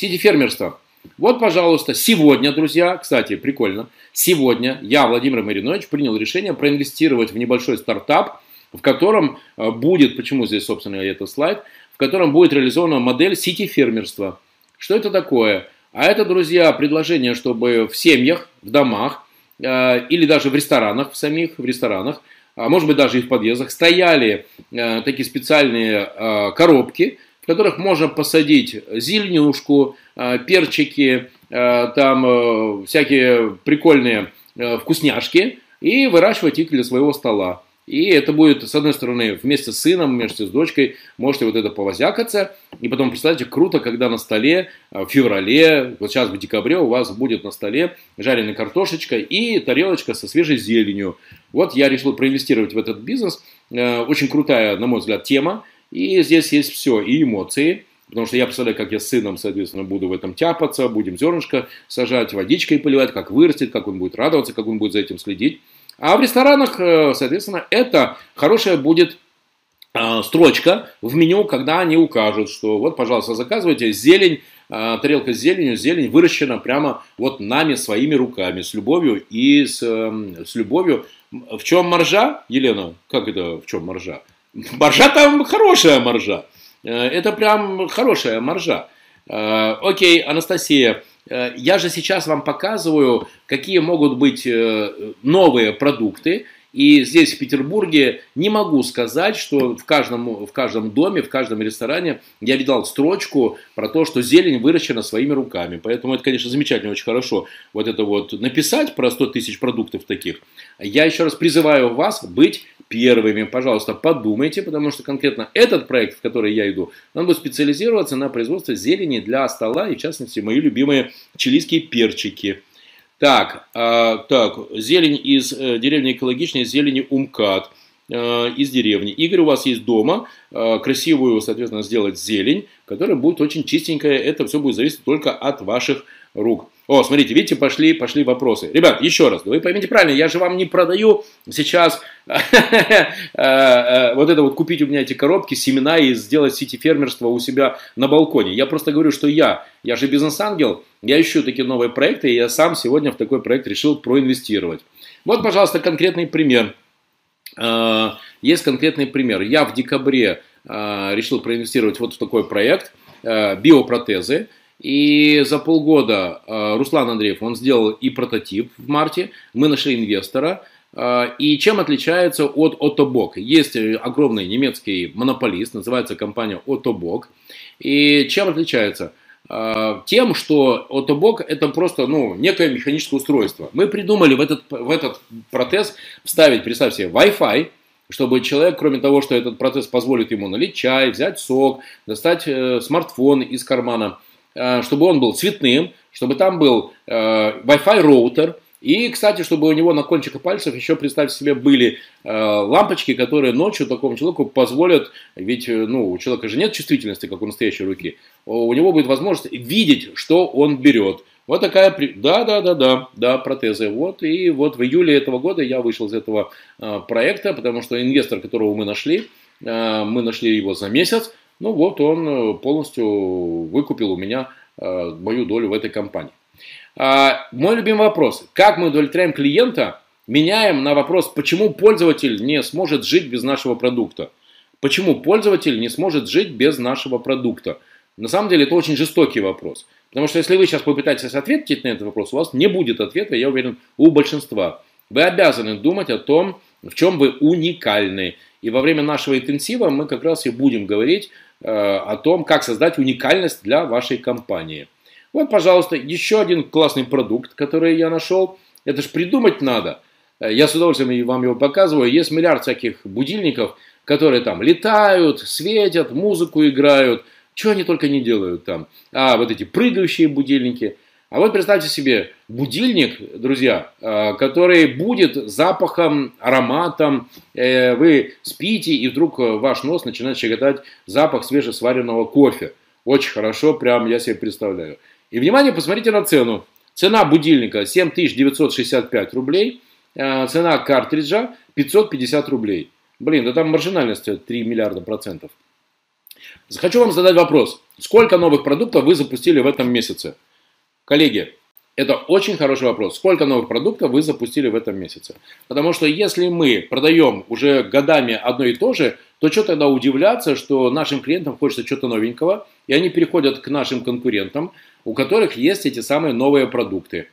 сити-фермерство. Вот, пожалуйста, сегодня, друзья, кстати, прикольно, сегодня я, Владимир Маринович, принял решение проинвестировать в небольшой стартап, в котором э, будет, почему здесь, собственно, этот слайд, в котором будет реализована модель сити-фермерства. Что это такое? А это, друзья, предложение, чтобы в семьях, в домах э, или даже в ресторанах, в самих в ресторанах, а может быть даже и в подъездах, стояли э, такие специальные э, коробки, в которых можно посадить зеленюшку, э, перчики, э, там э, всякие прикольные вкусняшки и выращивать их для своего стола. И это будет, с одной стороны, вместе с сыном, вместе с дочкой, можете вот это повозякаться. И потом, представьте, круто, когда на столе в феврале, вот сейчас в декабре у вас будет на столе жареная картошечка и тарелочка со свежей зеленью. Вот я решил проинвестировать в этот бизнес. Очень крутая, на мой взгляд, тема. И здесь есть все, и эмоции, Потому что я представляю, как я с сыном, соответственно, буду в этом тяпаться, будем зернышко сажать, водичкой поливать, как вырастет, как он будет радоваться, как он будет за этим следить. А в ресторанах, э, соответственно, это хорошая будет э, строчка в меню, когда они укажут, что вот, пожалуйста, заказывайте зелень, э, тарелка с зеленью, зелень выращена прямо вот нами, своими руками, с любовью и с, с любовью. В чем маржа, Елена? Как это в чем маржа? Маржа там хорошая маржа. Э, это прям хорошая маржа. Э, окей, Анастасия, э, я же сейчас вам показываю, какие могут быть новые продукты, и здесь, в Петербурге, не могу сказать, что в каждом, в каждом доме, в каждом ресторане я видал строчку про то, что зелень выращена своими руками. Поэтому это, конечно, замечательно, очень хорошо вот это вот написать про 100 тысяч продуктов таких. Я еще раз призываю вас быть первыми. Пожалуйста, подумайте, потому что конкретно этот проект, в который я иду, он будет специализироваться на производстве зелени для стола, и в частности, мои любимые чилийские перчики – так, э, так, зелень из э, деревни экологичной, зелени Умкат э, из деревни. Игорь, у вас есть дома э, красивую, соответственно, сделать зелень, которая будет очень чистенькая. Это все будет зависеть только от ваших рук. О, смотрите, видите, пошли, пошли вопросы. Ребят, еще раз, вы поймите правильно, я же вам не продаю сейчас э, э, вот это вот купить у меня эти коробки, семена и сделать сити-фермерство у себя на балконе. Я просто говорю, что я, я же бизнес-ангел, я ищу такие новые проекты, и я сам сегодня в такой проект решил проинвестировать. Вот, пожалуйста, конкретный пример. Э, есть конкретный пример. Я в декабре решил проинвестировать вот в такой проект биопротезы. И за полгода э, Руслан Андреев, он сделал и прототип в марте, мы нашли инвестора. Э, и чем отличается от Отобок? Есть огромный немецкий монополист, называется компания Отобок. И чем отличается? Э, тем, что Отобок это просто ну, некое механическое устройство. Мы придумали в этот, в этот протез вставить, представьте себе, Wi-Fi, чтобы человек, кроме того, что этот процесс позволит ему налить чай, взять сок, достать смартфон из кармана – Э, чтобы он был цветным, чтобы там был э, Wi-Fi роутер, и, кстати, чтобы у него на кончиках пальцев еще, представьте себе, были э, лампочки, которые ночью такому человеку позволят, ведь ну, у человека же нет чувствительности, как у настоящей руки, у него будет возможность видеть, что он берет. Вот такая, да, да, да, да, да, протезы. Вот, и вот в июле этого года я вышел из этого э, проекта, потому что инвестор, которого мы нашли, э, мы нашли его за месяц, ну вот он э, полностью выкупил у меня э, мою долю в этой компании. А, мой любимый вопрос. Как мы удовлетворяем клиента, меняем на вопрос, почему пользователь не сможет жить без нашего продукта. Почему пользователь не сможет жить без нашего продукта? На самом деле это очень жестокий вопрос. Потому что если вы сейчас попытаетесь ответить на этот вопрос, у вас не будет ответа, я уверен, у большинства. Вы обязаны думать о том, в чем вы уникальны. И во время нашего интенсива мы как раз и будем говорить Э, о том, как создать уникальность для вашей компании. Вот, пожалуйста, еще один классный продукт, который я нашел. Это же придумать надо. Э, я с удовольствием вам его показываю. Есть миллиард всяких будильников, которые там летают, светят, музыку играют. Чего они только не делают там. А вот эти прыгающие будильники – а вот представьте себе будильник, друзья, э, который будет запахом, ароматом. Э, вы спите, и вдруг ваш нос начинает щекотать запах свежесваренного кофе. Очень хорошо, прям я себе представляю. И, внимание, посмотрите на цену. Цена будильника 7965 рублей, э, цена картриджа 550 рублей. Блин, да там маржинальность 3 миллиарда процентов. Хочу вам задать вопрос. Сколько новых продуктов вы запустили в этом месяце? Коллеги, это очень хороший вопрос. Сколько новых продуктов вы запустили в этом месяце? Потому что если мы продаем уже годами одно и то же, то что тогда удивляться, что нашим клиентам хочется что-то новенького, и они переходят к нашим конкурентам, у которых есть эти самые новые продукты.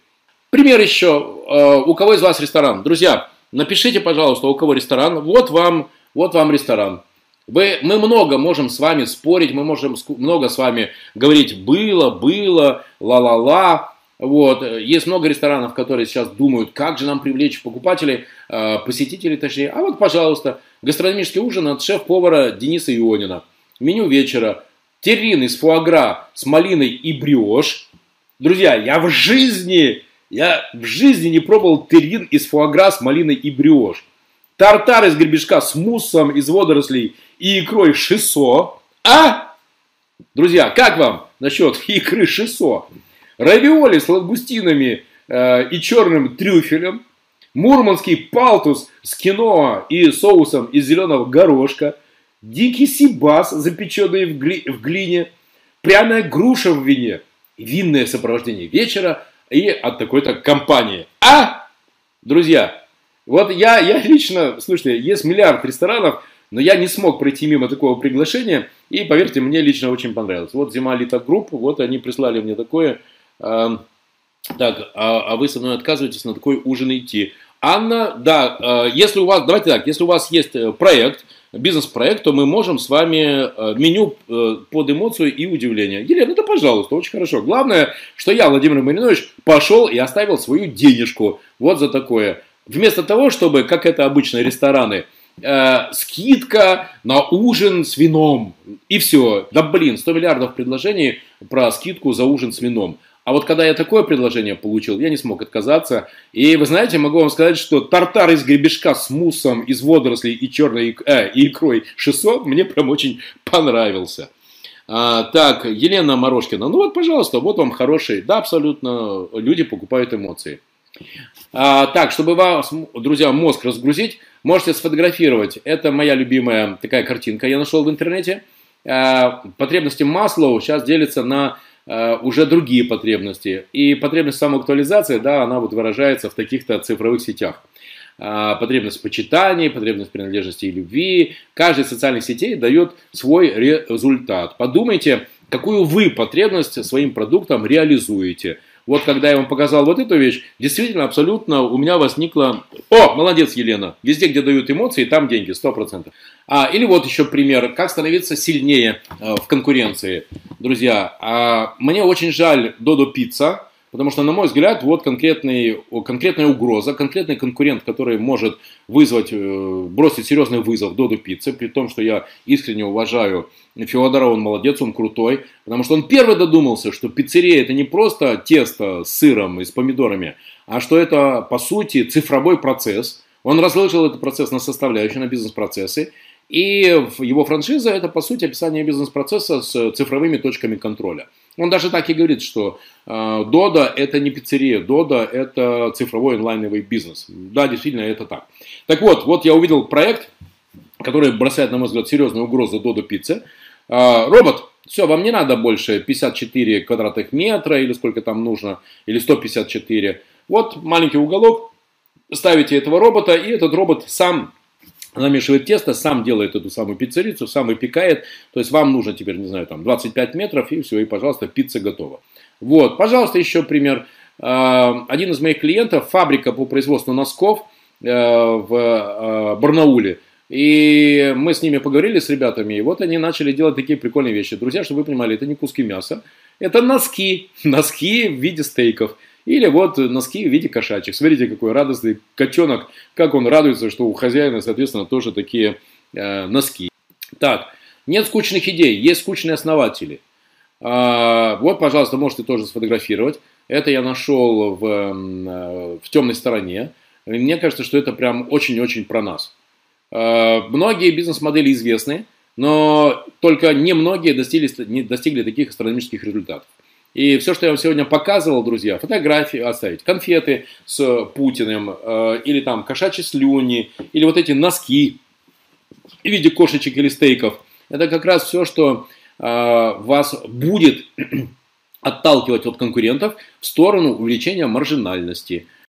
Пример еще. Э, у кого из вас ресторан? Друзья, напишите, пожалуйста, у кого ресторан. Вот вам, вот вам ресторан. Вы, мы много можем с вами спорить, мы можем много с вами говорить было, было, ла-ла-ла. Вот. Есть много ресторанов, которые сейчас думают, как же нам привлечь покупателей, э, посетителей точнее. А вот, пожалуйста, гастрономический ужин от шеф-повара Дениса Ионина. Меню вечера. Террин из фуагра с малиной и бриош. Друзья, я в жизни, я в жизни не пробовал террин из фуагра с малиной и бриош. Тартар из гребешка с муссом из водорослей и икрой шисо. А? Друзья, как вам насчет икры шисо? Равиоли с лагустинами э, и черным трюфелем. Мурманский палтус с киноа и соусом из зеленого горошка. Дикий сибас, запеченный в, гли, в глине. Пряная груша в вине. Винное сопровождение вечера и от такой-то компании. А? Друзья, вот я, я лично, слушайте, есть миллиард ресторанов, но я не смог пройти мимо такого приглашения, и поверьте, мне лично очень понравилось. Вот Зима Лето Group, вот они прислали мне такое. Э, так, а, а вы со мной отказываетесь на такой ужин идти. Анна, да, э, если у вас, давайте так, если у вас есть э, проект, бизнес-проект, то мы можем с вами э, меню э, под эмоцию и удивление. Елена, да пожалуйста, очень хорошо. Главное, что я, Владимир Маринович, пошел и оставил свою денежку. Вот за такое. Вместо того, чтобы, как это обычно рестораны, э, скидка на ужин с вином. И все. Да блин, 100 миллиардов предложений про скидку за ужин с вином. А вот когда я такое предложение получил, я не смог отказаться. И вы знаете, могу вам сказать, что тартар из гребешка с муссом из водорослей и черной э, и икрой 600 мне прям очень понравился. А, так, Елена Морошкина. Ну вот, пожалуйста, вот вам хороший. Да, абсолютно, люди покупают эмоции. А, так, чтобы вас, друзья, мозг разгрузить, можете сфотографировать. Это моя любимая такая картинка, я нашел в интернете. А, потребности Маслоу сейчас делятся на а, уже другие потребности. И потребность самоактуализации, да, она вот выражается в таких-то цифровых сетях. А, потребность в почитании, потребность принадлежности и любви. Каждая из социальных сетей дает свой результат. Подумайте, какую вы потребность своим продуктом реализуете. Вот когда я вам показал вот эту вещь, действительно, абсолютно у меня возникло... О, молодец, Елена! Везде, где дают эмоции, там деньги, 100%. А, или вот еще пример, как становиться сильнее э, в конкуренции. Друзья, а, мне очень жаль Додо Пицца, Потому что, на мой взгляд, вот конкретный, конкретная угроза, конкретный конкурент, который может вызвать, э, бросить серьезный вызов Доду Пицце, при том, что я искренне уважаю Феодора, он молодец, он крутой, потому что он первый додумался, что пиццерия это не просто тесто с сыром и с помидорами, а что это, по сути, цифровой процесс. Он разложил этот процесс на составляющие, на бизнес-процессы, и его франшиза это, по сути, описание бизнес-процесса с цифровыми точками контроля. Он даже так и говорит, что э, Дода это не пиццерия, Дода это цифровой онлайновый бизнес. Да, действительно, это так. Так вот, вот я увидел проект, который бросает, на мой взгляд, серьезную угрозу Додо пицце. Э, робот, все, вам не надо больше 54 квадратных метра или сколько там нужно, или 154. Вот маленький уголок, ставите этого робота, и этот робот сам намешивает тесто, сам делает эту самую пиццерицу, сам выпекает. То есть вам нужно теперь, не знаю, там 25 метров и все, и, пожалуйста, пицца готова. Вот, пожалуйста, еще пример. А, один из моих клиентов, фабрика по производству носков э, в э, Барнауле. И мы с ними поговорили, с ребятами, и вот они начали делать такие прикольные вещи. Друзья, чтобы вы понимали, это не куски мяса, это носки, носки в виде стейков. Или вот носки в виде кошачьих. Смотрите, какой радостный котенок, как он радуется, что у хозяина, соответственно, тоже такие э, носки. Так, нет скучных идей, есть скучные основатели. А, вот, пожалуйста, можете тоже сфотографировать. Это я нашел в, э, в темной стороне. мне кажется, что это прям очень-очень про нас. А, многие бизнес-модели известны, но только немногие достигли, достигли таких астрономических результатов. И все, что я вам сегодня показывал, друзья, фотографии оставить, конфеты с Путиным, э, или там кошачьи слюни, или вот эти носки в виде кошечек или стейков. Это как раз все, что вас будет отталкивать от конкурентов в сторону увеличения маржинальности.